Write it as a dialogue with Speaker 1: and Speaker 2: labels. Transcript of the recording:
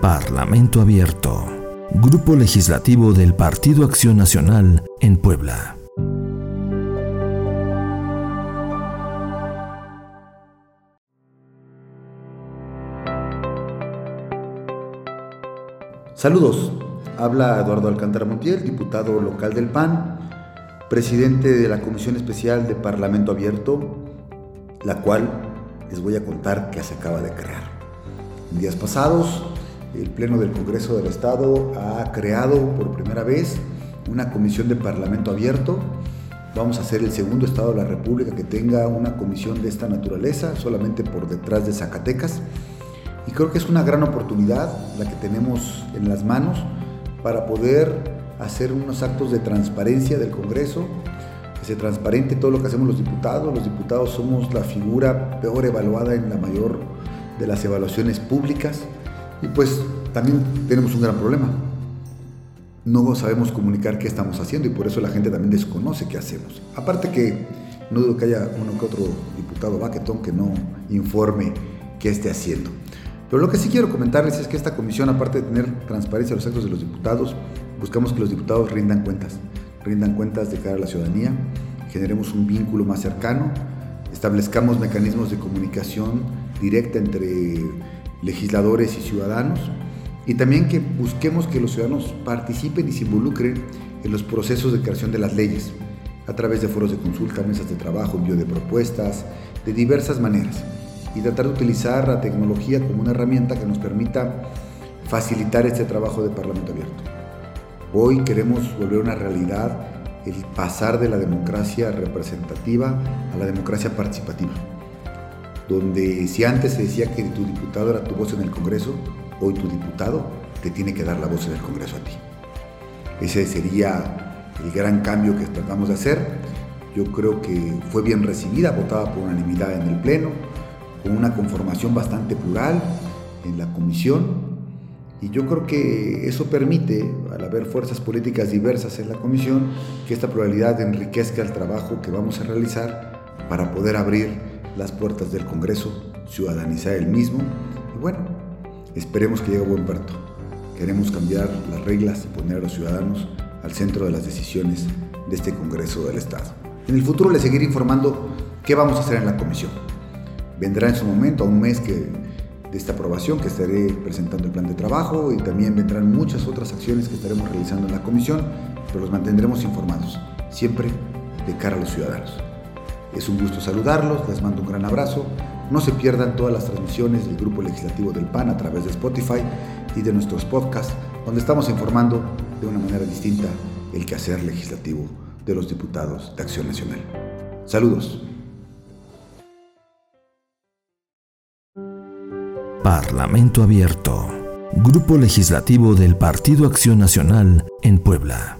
Speaker 1: Parlamento Abierto. Grupo Legislativo del Partido Acción Nacional en Puebla.
Speaker 2: Saludos. Habla Eduardo Alcántara Montiel, diputado local del PAN, presidente de la Comisión Especial de Parlamento Abierto, la cual les voy a contar que se acaba de crear. Días pasados el Pleno del Congreso del Estado ha creado por primera vez una comisión de Parlamento abierto. Vamos a ser el segundo Estado de la República que tenga una comisión de esta naturaleza, solamente por detrás de Zacatecas. Y creo que es una gran oportunidad la que tenemos en las manos para poder hacer unos actos de transparencia del Congreso, que se transparente todo lo que hacemos los diputados. Los diputados somos la figura peor evaluada en la mayor de las evaluaciones públicas. Y pues también tenemos un gran problema. No sabemos comunicar qué estamos haciendo y por eso la gente también desconoce qué hacemos. Aparte que no dudo que haya uno que otro diputado baquetón que no informe qué esté haciendo. Pero lo que sí quiero comentarles es que esta comisión, aparte de tener transparencia en los actos de los diputados, buscamos que los diputados rindan cuentas, rindan cuentas de cara a la ciudadanía, generemos un vínculo más cercano, establezcamos mecanismos de comunicación directa entre legisladores y ciudadanos, y también que busquemos que los ciudadanos participen y se involucren en los procesos de creación de las leyes, a través de foros de consulta, mesas de trabajo, envío de propuestas, de diversas maneras, y tratar de utilizar la tecnología como una herramienta que nos permita facilitar este trabajo de Parlamento abierto. Hoy queremos volver a una realidad el pasar de la democracia representativa a la democracia participativa donde si antes se decía que tu diputado era tu voz en el Congreso, hoy tu diputado te tiene que dar la voz en el Congreso a ti. Ese sería el gran cambio que tratamos de hacer. Yo creo que fue bien recibida, votada por unanimidad en el Pleno, con una conformación bastante plural en la comisión. Y yo creo que eso permite, al haber fuerzas políticas diversas en la comisión, que esta pluralidad enriquezca el trabajo que vamos a realizar para poder abrir las puertas del Congreso, ciudadanizar el mismo y bueno, esperemos que llegue a buen puerto. Queremos cambiar las reglas y poner a los ciudadanos al centro de las decisiones de este Congreso del Estado. En el futuro les seguiré informando qué vamos a hacer en la comisión. Vendrá en su momento, a un mes que, de esta aprobación, que estaré presentando el plan de trabajo y también vendrán muchas otras acciones que estaremos realizando en la comisión, pero los mantendremos informados, siempre de cara a los ciudadanos. Es un gusto saludarlos, les mando un gran abrazo. No se pierdan todas las transmisiones del Grupo Legislativo del PAN a través de Spotify y de nuestros podcasts, donde estamos informando de una manera distinta el quehacer legislativo de los diputados de Acción Nacional. Saludos.
Speaker 1: Parlamento Abierto. Grupo Legislativo del Partido Acción Nacional en Puebla.